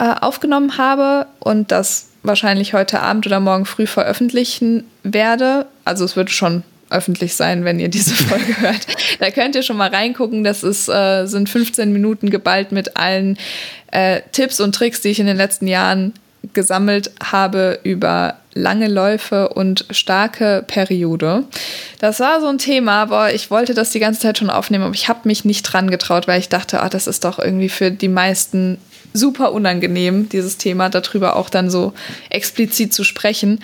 [SPEAKER 1] äh, aufgenommen habe und das wahrscheinlich heute Abend oder morgen früh veröffentlichen werde. Also es wird schon öffentlich sein, wenn ihr diese Folge hört. Da könnt ihr schon mal reingucken. Das ist, äh, sind 15 Minuten geballt mit allen äh, Tipps und Tricks, die ich in den letzten Jahren gesammelt habe über lange Läufe und starke Periode. Das war so ein Thema, aber ich wollte das die ganze Zeit schon aufnehmen, aber ich habe mich nicht dran getraut, weil ich dachte, ah, das ist doch irgendwie für die meisten super unangenehm, dieses Thema, darüber auch dann so explizit zu sprechen.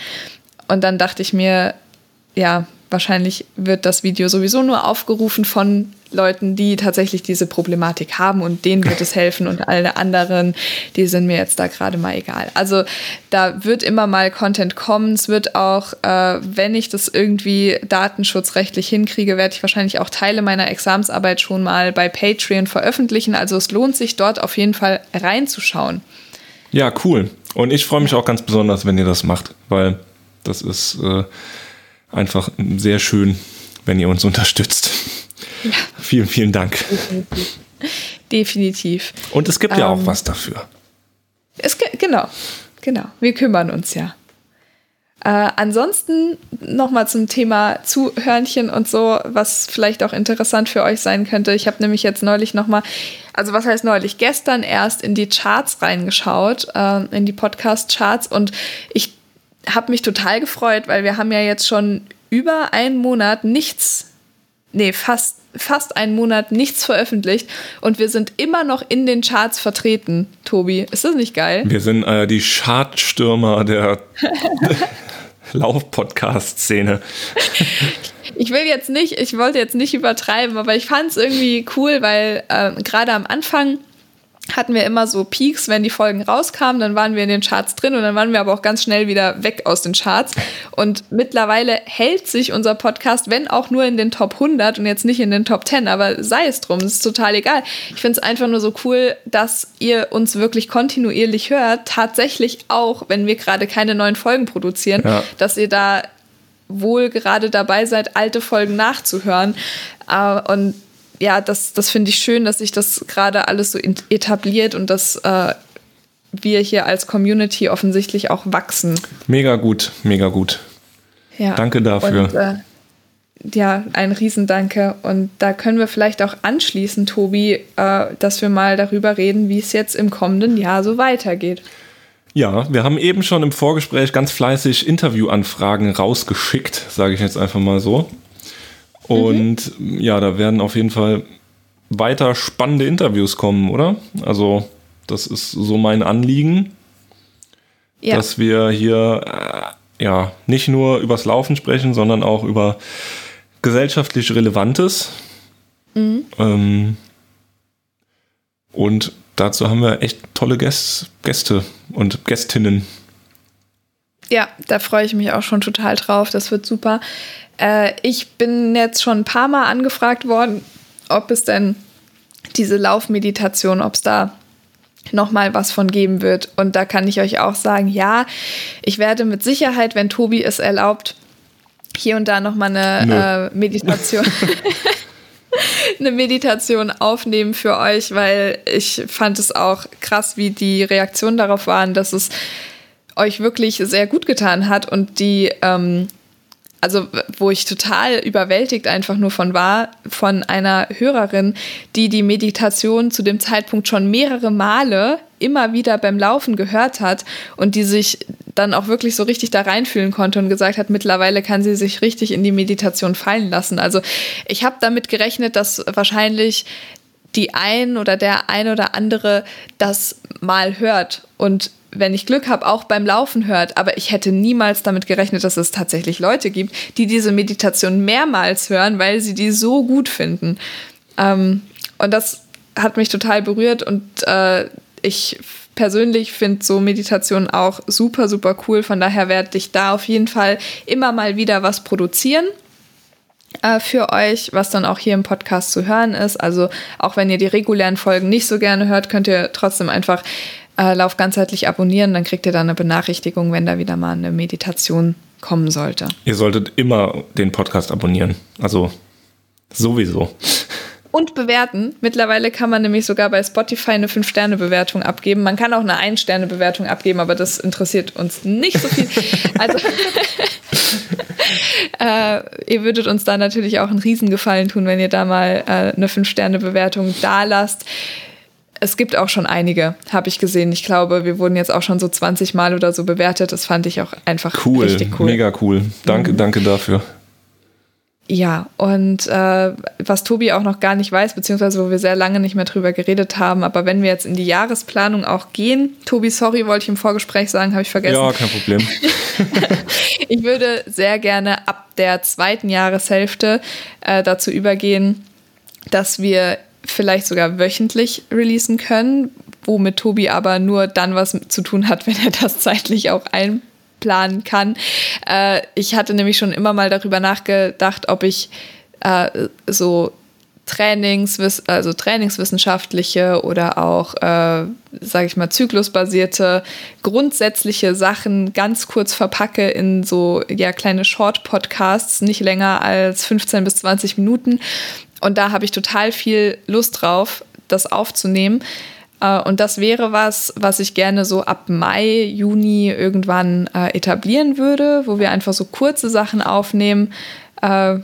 [SPEAKER 1] Und dann dachte ich mir, ja, wahrscheinlich wird das Video sowieso nur aufgerufen von Leuten, die tatsächlich diese Problematik haben und denen wird es helfen und alle anderen, die sind mir jetzt da gerade mal egal. Also da wird immer mal Content kommen. Es wird auch, äh, wenn ich das irgendwie datenschutzrechtlich hinkriege, werde ich wahrscheinlich auch Teile meiner Examsarbeit schon mal bei Patreon veröffentlichen. Also es lohnt sich dort auf jeden Fall reinzuschauen.
[SPEAKER 2] Ja, cool. Und ich freue mich auch ganz besonders, wenn ihr das macht, weil das ist äh, einfach sehr schön, wenn ihr uns unterstützt. Ja. Vielen, vielen Dank.
[SPEAKER 1] Definitiv. Definitiv.
[SPEAKER 2] Und es gibt ähm, ja auch ähm, was dafür.
[SPEAKER 1] Es, genau, genau. Wir kümmern uns ja. Äh, ansonsten nochmal zum Thema Zuhörnchen und so, was vielleicht auch interessant für euch sein könnte. Ich habe nämlich jetzt neulich nochmal, also was heißt neulich, gestern erst in die Charts reingeschaut, äh, in die Podcast-Charts und ich habe mich total gefreut, weil wir haben ja jetzt schon über einen Monat nichts, nee, fast, fast einen Monat nichts veröffentlicht und wir sind immer noch in den Charts vertreten, Tobi. Ist das nicht geil?
[SPEAKER 2] Wir sind äh, die Chartstürmer der Lauf-Podcast-Szene.
[SPEAKER 1] ich will jetzt nicht, ich wollte jetzt nicht übertreiben, aber ich fand es irgendwie cool, weil äh, gerade am Anfang hatten wir immer so Peaks, wenn die Folgen rauskamen, dann waren wir in den Charts drin und dann waren wir aber auch ganz schnell wieder weg aus den Charts. Und mittlerweile hält sich unser Podcast, wenn auch nur in den Top 100 und jetzt nicht in den Top 10, aber sei es drum, ist total egal. Ich finde es einfach nur so cool, dass ihr uns wirklich kontinuierlich hört, tatsächlich auch, wenn wir gerade keine neuen Folgen produzieren, ja. dass ihr da wohl gerade dabei seid, alte Folgen nachzuhören. Uh, und ja, das, das finde ich schön, dass sich das gerade alles so etabliert und dass äh, wir hier als Community offensichtlich auch wachsen.
[SPEAKER 2] Mega gut, mega gut. Ja. Danke dafür.
[SPEAKER 1] Und, äh, ja, ein Riesendanke. Und da können wir vielleicht auch anschließen, Tobi, äh, dass wir mal darüber reden, wie es jetzt im kommenden Jahr so weitergeht.
[SPEAKER 2] Ja, wir haben eben schon im Vorgespräch ganz fleißig Interviewanfragen rausgeschickt, sage ich jetzt einfach mal so. Und mhm. ja, da werden auf jeden Fall weiter spannende Interviews kommen, oder? Also, das ist so mein Anliegen, ja. dass wir hier äh, ja nicht nur übers Laufen sprechen, sondern auch über gesellschaftlich Relevantes. Mhm. Ähm, und dazu haben wir echt tolle Gäste, Gäste und Gästinnen.
[SPEAKER 1] Ja, da freue ich mich auch schon total drauf. Das wird super. Äh, ich bin jetzt schon ein paar Mal angefragt worden, ob es denn diese Laufmeditation, ob es da nochmal was von geben wird. Und da kann ich euch auch sagen, ja, ich werde mit Sicherheit, wenn Tobi es erlaubt, hier und da nochmal eine äh, Meditation. eine Meditation aufnehmen für euch, weil ich fand es auch krass, wie die Reaktionen darauf waren, dass es euch wirklich sehr gut getan hat und die ähm, also wo ich total überwältigt einfach nur von war, von einer Hörerin, die die Meditation zu dem Zeitpunkt schon mehrere Male immer wieder beim Laufen gehört hat und die sich dann auch wirklich so richtig da reinfühlen konnte und gesagt hat, mittlerweile kann sie sich richtig in die Meditation fallen lassen. Also ich habe damit gerechnet, dass wahrscheinlich die ein oder der ein oder andere das mal hört und wenn ich Glück habe, auch beim Laufen hört. Aber ich hätte niemals damit gerechnet, dass es tatsächlich Leute gibt, die diese Meditation mehrmals hören, weil sie die so gut finden. Ähm, und das hat mich total berührt und äh, ich persönlich finde so Meditation auch super, super cool. Von daher werde ich da auf jeden Fall immer mal wieder was produzieren äh, für euch, was dann auch hier im Podcast zu hören ist. Also auch wenn ihr die regulären Folgen nicht so gerne hört, könnt ihr trotzdem einfach äh, Lauf ganzheitlich abonnieren, dann kriegt ihr da eine Benachrichtigung, wenn da wieder mal eine Meditation kommen sollte.
[SPEAKER 2] Ihr solltet immer den Podcast abonnieren. Also sowieso.
[SPEAKER 1] Und bewerten. Mittlerweile kann man nämlich sogar bei Spotify eine 5-Sterne-Bewertung abgeben. Man kann auch eine 1-Sterne-Bewertung abgeben, aber das interessiert uns nicht so viel. Also äh, ihr würdet uns da natürlich auch einen Riesengefallen tun, wenn ihr da mal äh, eine 5-Sterne-Bewertung da lasst es gibt auch schon einige, habe ich gesehen. Ich glaube, wir wurden jetzt auch schon so 20 Mal oder so bewertet. Das fand ich auch einfach
[SPEAKER 2] cool,
[SPEAKER 1] richtig cool.
[SPEAKER 2] Mega cool. Danke, mhm. danke dafür.
[SPEAKER 1] Ja, und äh, was Tobi auch noch gar nicht weiß, beziehungsweise wo wir sehr lange nicht mehr drüber geredet haben, aber wenn wir jetzt in die Jahresplanung auch gehen, Tobi, sorry, wollte ich im Vorgespräch sagen, habe ich vergessen.
[SPEAKER 2] Ja, kein Problem.
[SPEAKER 1] ich würde sehr gerne ab der zweiten Jahreshälfte äh, dazu übergehen, dass wir vielleicht sogar wöchentlich releasen können, womit Tobi aber nur dann was zu tun hat, wenn er das zeitlich auch einplanen kann. Äh, ich hatte nämlich schon immer mal darüber nachgedacht, ob ich äh, so Trainings, also trainingswissenschaftliche oder auch, äh, sage ich mal, zyklusbasierte grundsätzliche Sachen ganz kurz verpacke in so ja kleine Short-Podcasts, nicht länger als 15 bis 20 Minuten, und da habe ich total viel Lust drauf, das aufzunehmen. Äh, und das wäre was, was ich gerne so ab Mai, Juni irgendwann äh, etablieren würde, wo wir einfach so kurze Sachen aufnehmen. Äh,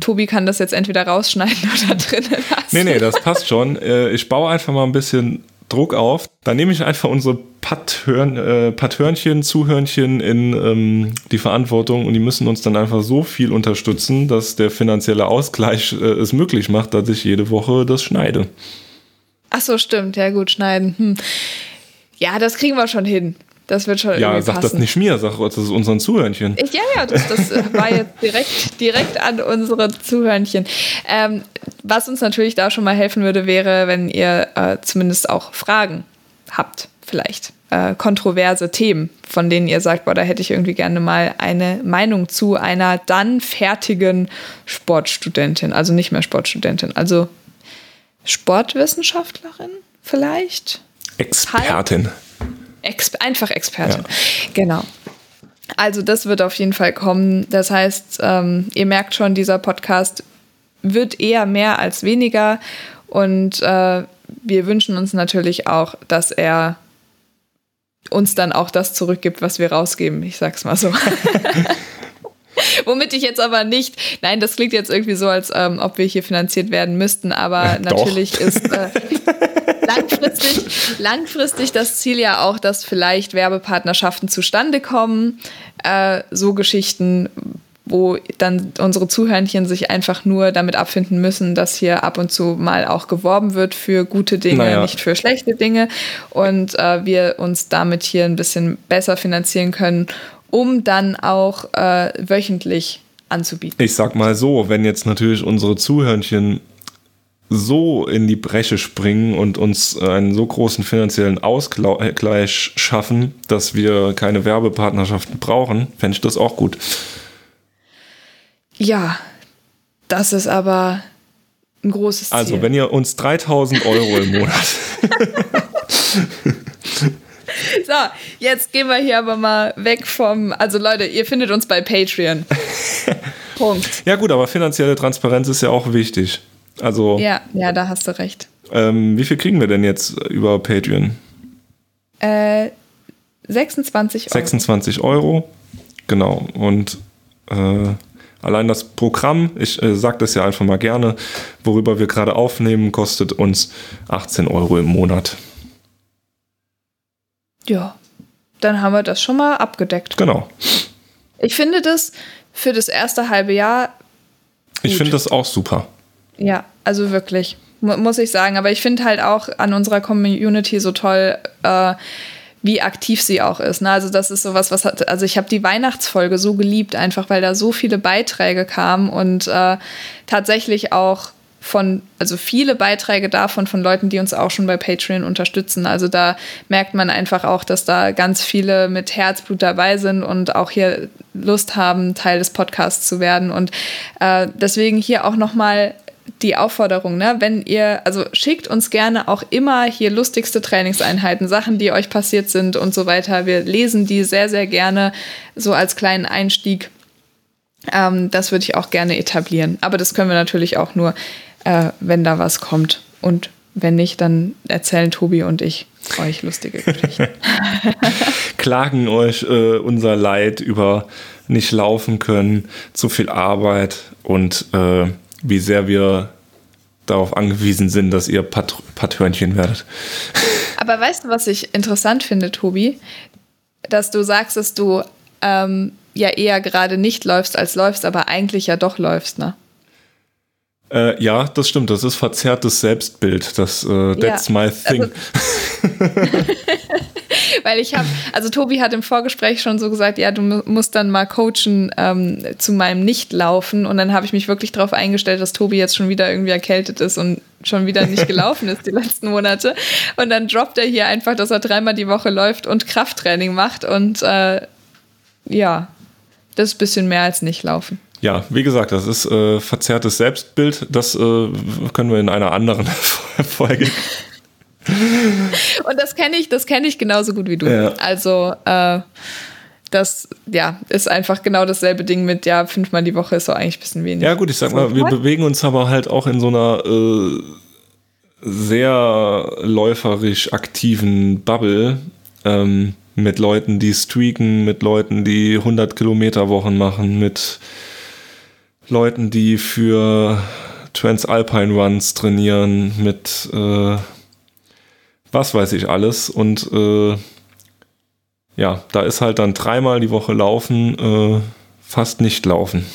[SPEAKER 1] Tobi kann das jetzt entweder rausschneiden oder drinnen lassen.
[SPEAKER 2] Nee, nee, das passt schon. Äh, ich baue einfach mal ein bisschen Druck auf. Dann nehme ich einfach unsere Patthörn, äh, Patthörnchen, Zuhörnchen in ähm, die Verantwortung und die müssen uns dann einfach so viel unterstützen, dass der finanzielle Ausgleich äh, es möglich macht, dass ich jede Woche das schneide.
[SPEAKER 1] Ach so, stimmt. Ja, gut, schneiden. Hm. Ja, das kriegen wir schon hin. Das wird schon
[SPEAKER 2] Ja, sag passen. das nicht mir, sag das ist unseren Zuhörnchen.
[SPEAKER 1] Ich, ja, ja, das, das war jetzt direkt, direkt an unsere Zuhörnchen. Ähm, was uns natürlich da schon mal helfen würde, wäre, wenn ihr äh, zumindest auch Fragen habt, vielleicht. Äh, kontroverse Themen, von denen ihr sagt, boah, da hätte ich irgendwie gerne mal eine Meinung zu einer dann fertigen Sportstudentin, also nicht mehr Sportstudentin, also Sportwissenschaftlerin vielleicht?
[SPEAKER 2] Expertin. Halb?
[SPEAKER 1] Exper einfach Expertin. Ja. Genau. Also das wird auf jeden Fall kommen. Das heißt, ähm, ihr merkt schon, dieser Podcast wird eher mehr als weniger. Und äh, wir wünschen uns natürlich auch, dass er uns dann auch das zurückgibt, was wir rausgeben. Ich sag's mal so. Womit ich jetzt aber nicht, nein, das klingt jetzt irgendwie so, als ähm, ob wir hier finanziert werden müssten, aber natürlich ist äh, langfristig, langfristig das Ziel ja auch, dass vielleicht Werbepartnerschaften zustande kommen. Äh, so Geschichten, wo dann unsere Zuhörnchen sich einfach nur damit abfinden müssen, dass hier ab und zu mal auch geworben wird für gute Dinge, naja. nicht für schlechte Dinge. Und äh, wir uns damit hier ein bisschen besser finanzieren können, um dann auch äh, wöchentlich anzubieten.
[SPEAKER 2] Ich sag mal so, wenn jetzt natürlich unsere Zuhörnchen so in die Bresche springen und uns einen so großen finanziellen Ausgleich schaffen, dass wir keine Werbepartnerschaften brauchen, fände ich das auch gut.
[SPEAKER 1] Ja, das ist aber ein großes
[SPEAKER 2] also, Ziel. Also, wenn ihr uns 3000 Euro im Monat.
[SPEAKER 1] so, jetzt gehen wir hier aber mal weg vom. Also, Leute, ihr findet uns bei Patreon.
[SPEAKER 2] Punkt. Ja, gut, aber finanzielle Transparenz ist ja auch wichtig. Also.
[SPEAKER 1] Ja, ja, da hast du recht.
[SPEAKER 2] Ähm, wie viel kriegen wir denn jetzt über Patreon?
[SPEAKER 1] Äh, 26
[SPEAKER 2] Euro. 26 Euro, genau. Und äh, allein das Programm, ich äh, sage das ja einfach mal gerne, worüber wir gerade aufnehmen, kostet uns 18 Euro im Monat.
[SPEAKER 1] Ja, dann haben wir das schon mal abgedeckt.
[SPEAKER 2] Genau.
[SPEAKER 1] Ich finde das für das erste halbe Jahr.
[SPEAKER 2] Gut. Ich finde das auch super.
[SPEAKER 1] Ja, also wirklich, muss ich sagen. Aber ich finde halt auch an unserer Community so toll, äh, wie aktiv sie auch ist. Ne? Also das ist sowas, was hat, also ich habe die Weihnachtsfolge so geliebt, einfach weil da so viele Beiträge kamen und äh, tatsächlich auch von, also viele Beiträge davon von Leuten, die uns auch schon bei Patreon unterstützen. Also da merkt man einfach auch, dass da ganz viele mit Herzblut dabei sind und auch hier Lust haben, Teil des Podcasts zu werden. Und äh, deswegen hier auch nochmal die Aufforderung, ne? wenn ihr, also schickt uns gerne auch immer hier lustigste Trainingseinheiten, Sachen, die euch passiert sind und so weiter. Wir lesen die sehr, sehr gerne so als kleinen Einstieg. Ähm, das würde ich auch gerne etablieren. Aber das können wir natürlich auch nur, äh, wenn da was kommt. Und wenn nicht, dann erzählen Tobi und ich euch lustige Geschichten.
[SPEAKER 2] Klagen euch äh, unser Leid über nicht laufen können, zu viel Arbeit und äh, wie sehr wir darauf angewiesen sind, dass ihr Pat Pathörnchen werdet.
[SPEAKER 1] Aber weißt du, was ich interessant finde, Tobi? Dass du sagst, dass du ähm, ja eher gerade nicht läufst als läufst, aber eigentlich ja doch läufst, ne?
[SPEAKER 2] Äh, ja, das stimmt. Das ist verzerrtes Selbstbild. Das, äh, that's ja. my thing. Also,
[SPEAKER 1] Weil ich habe, also Tobi hat im Vorgespräch schon so gesagt, ja, du musst dann mal coachen ähm, zu meinem Nichtlaufen. Und dann habe ich mich wirklich darauf eingestellt, dass Tobi jetzt schon wieder irgendwie erkältet ist und schon wieder nicht gelaufen ist die letzten Monate. Und dann droppt er hier einfach, dass er dreimal die Woche läuft und Krafttraining macht. Und äh, ja, das ist ein bisschen mehr als nicht laufen.
[SPEAKER 2] Ja, wie gesagt, das ist äh, verzerrtes Selbstbild. Das äh, können wir in einer anderen Folge
[SPEAKER 1] und das kenne ich, das kenne ich genauso gut wie du. Ja. Also äh, das ja, ist einfach genau dasselbe Ding mit, ja, fünfmal die Woche ist so eigentlich ein bisschen wenig.
[SPEAKER 2] Ja, gut, ich sag mal, wir bewegen uns aber halt auch in so einer äh, sehr läuferisch aktiven Bubble ähm, mit Leuten, die streaken, mit Leuten, die 100 Kilometer Wochen machen, mit Leuten, die für Transalpine Runs trainieren, mit äh, was weiß ich alles. Und äh, ja, da ist halt dann dreimal die Woche laufen, äh, fast nicht laufen.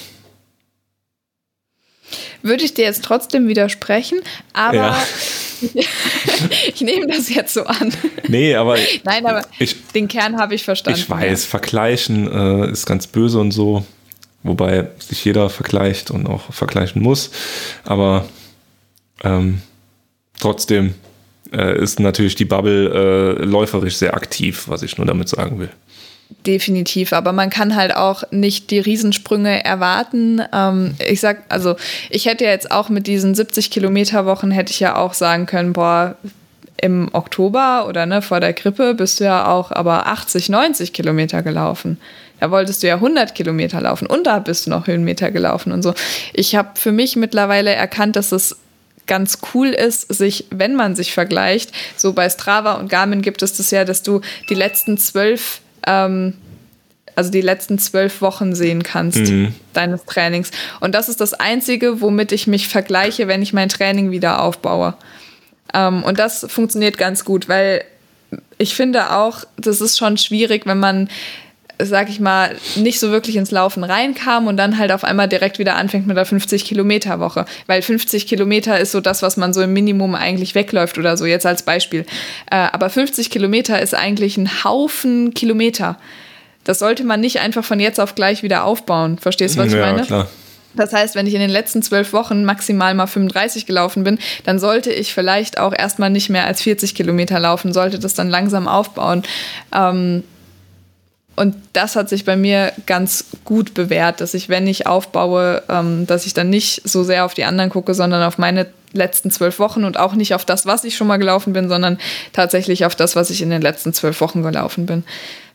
[SPEAKER 1] Würde ich dir jetzt trotzdem widersprechen, aber ja. ich nehme das jetzt so an.
[SPEAKER 2] Nee, aber.
[SPEAKER 1] Nein, aber ich, den Kern habe ich verstanden.
[SPEAKER 2] Ich weiß, vergleichen äh, ist ganz böse und so. Wobei sich jeder vergleicht und auch vergleichen muss. Aber ähm, trotzdem äh, ist natürlich die Bubble äh, läuferisch sehr aktiv, was ich nur damit sagen will.
[SPEAKER 1] Definitiv, aber man kann halt auch nicht die Riesensprünge erwarten. Ähm, ich sag, also ich hätte jetzt auch mit diesen 70 Kilometer Wochen hätte ich ja auch sagen können, boah, im Oktober oder ne, vor der Grippe bist du ja auch aber 80, 90 Kilometer gelaufen. Da wolltest du ja 100 Kilometer laufen und da bist du noch Höhenmeter gelaufen und so. Ich habe für mich mittlerweile erkannt, dass es ganz cool ist, sich, wenn man sich vergleicht, so bei Strava und Garmin gibt es das ja, dass du die letzten zwölf ähm, also die letzten zwölf Wochen sehen kannst mhm. deines Trainings. Und das ist das Einzige, womit ich mich vergleiche, wenn ich mein Training wieder aufbaue. Ähm, und das funktioniert ganz gut, weil ich finde auch, das ist schon schwierig, wenn man sag ich mal, nicht so wirklich ins Laufen reinkam und dann halt auf einmal direkt wieder anfängt mit der 50-Kilometer-Woche. Weil 50 Kilometer ist so das, was man so im Minimum eigentlich wegläuft oder so, jetzt als Beispiel. Äh, aber 50 Kilometer ist eigentlich ein Haufen Kilometer. Das sollte man nicht einfach von jetzt auf gleich wieder aufbauen. Verstehst du, was ja, ich meine? Klar. Das heißt, wenn ich in den letzten zwölf Wochen maximal mal 35 gelaufen bin, dann sollte ich vielleicht auch erstmal nicht mehr als 40 Kilometer laufen, sollte das dann langsam aufbauen. Ähm, und das hat sich bei mir ganz gut bewährt, dass ich, wenn ich aufbaue, ähm, dass ich dann nicht so sehr auf die anderen gucke, sondern auf meine letzten zwölf Wochen und auch nicht auf das, was ich schon mal gelaufen bin, sondern tatsächlich auf das, was ich in den letzten zwölf Wochen gelaufen bin.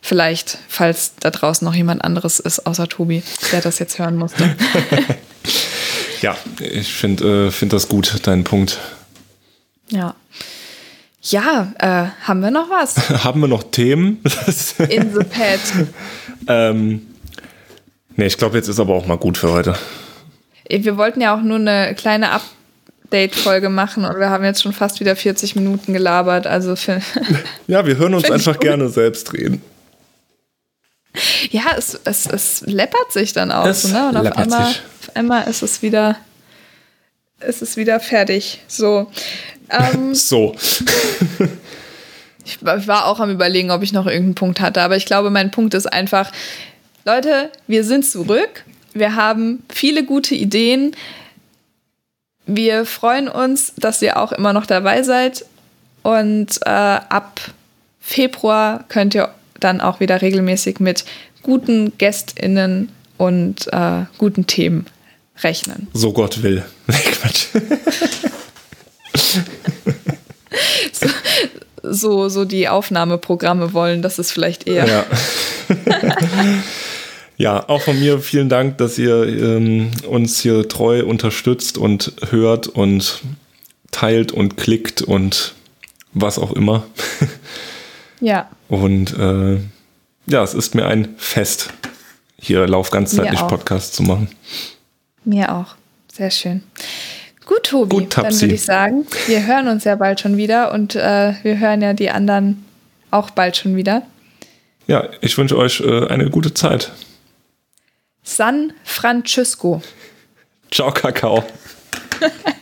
[SPEAKER 1] Vielleicht, falls da draußen noch jemand anderes ist, außer Tobi, der das jetzt hören musste.
[SPEAKER 2] Ja, ich finde äh, find das gut, dein Punkt.
[SPEAKER 1] Ja. Ja, äh, haben wir noch was?
[SPEAKER 2] haben wir noch Themen?
[SPEAKER 1] In the pad.
[SPEAKER 2] ähm, nee, ich glaube, jetzt ist aber auch mal gut für heute.
[SPEAKER 1] Wir wollten ja auch nur eine kleine Update-Folge machen und wir haben jetzt schon fast wieder 40 Minuten gelabert. Also für
[SPEAKER 2] ja, wir hören uns einfach gerne selbst reden.
[SPEAKER 1] Ja, es, es, es läppert sich dann auch. Es ne? Und auf einmal, auf einmal ist es wieder, ist es wieder fertig. So. Ähm,
[SPEAKER 2] so.
[SPEAKER 1] ich war auch am überlegen, ob ich noch irgendeinen Punkt hatte, aber ich glaube, mein Punkt ist einfach, Leute, wir sind zurück. Wir haben viele gute Ideen. Wir freuen uns, dass ihr auch immer noch dabei seid. Und äh, ab Februar könnt ihr dann auch wieder regelmäßig mit guten GästInnen und äh, guten Themen rechnen.
[SPEAKER 2] So Gott will. Quatsch.
[SPEAKER 1] so, so, so, die Aufnahmeprogramme wollen, das ist vielleicht eher.
[SPEAKER 2] Ja. ja, auch von mir vielen Dank, dass ihr ähm, uns hier treu unterstützt und hört und teilt und klickt und was auch immer.
[SPEAKER 1] Ja.
[SPEAKER 2] Und äh, ja, es ist mir ein Fest, hier Lauf ganzheitlich Podcast zu machen.
[SPEAKER 1] Mir auch. Sehr schön. Gut, Tobi, Gut, dann würde ich sagen, wir hören uns ja bald schon wieder und äh, wir hören ja die anderen auch bald schon wieder.
[SPEAKER 2] Ja, ich wünsche euch äh, eine gute Zeit.
[SPEAKER 1] San Francisco.
[SPEAKER 2] Ciao, Kakao.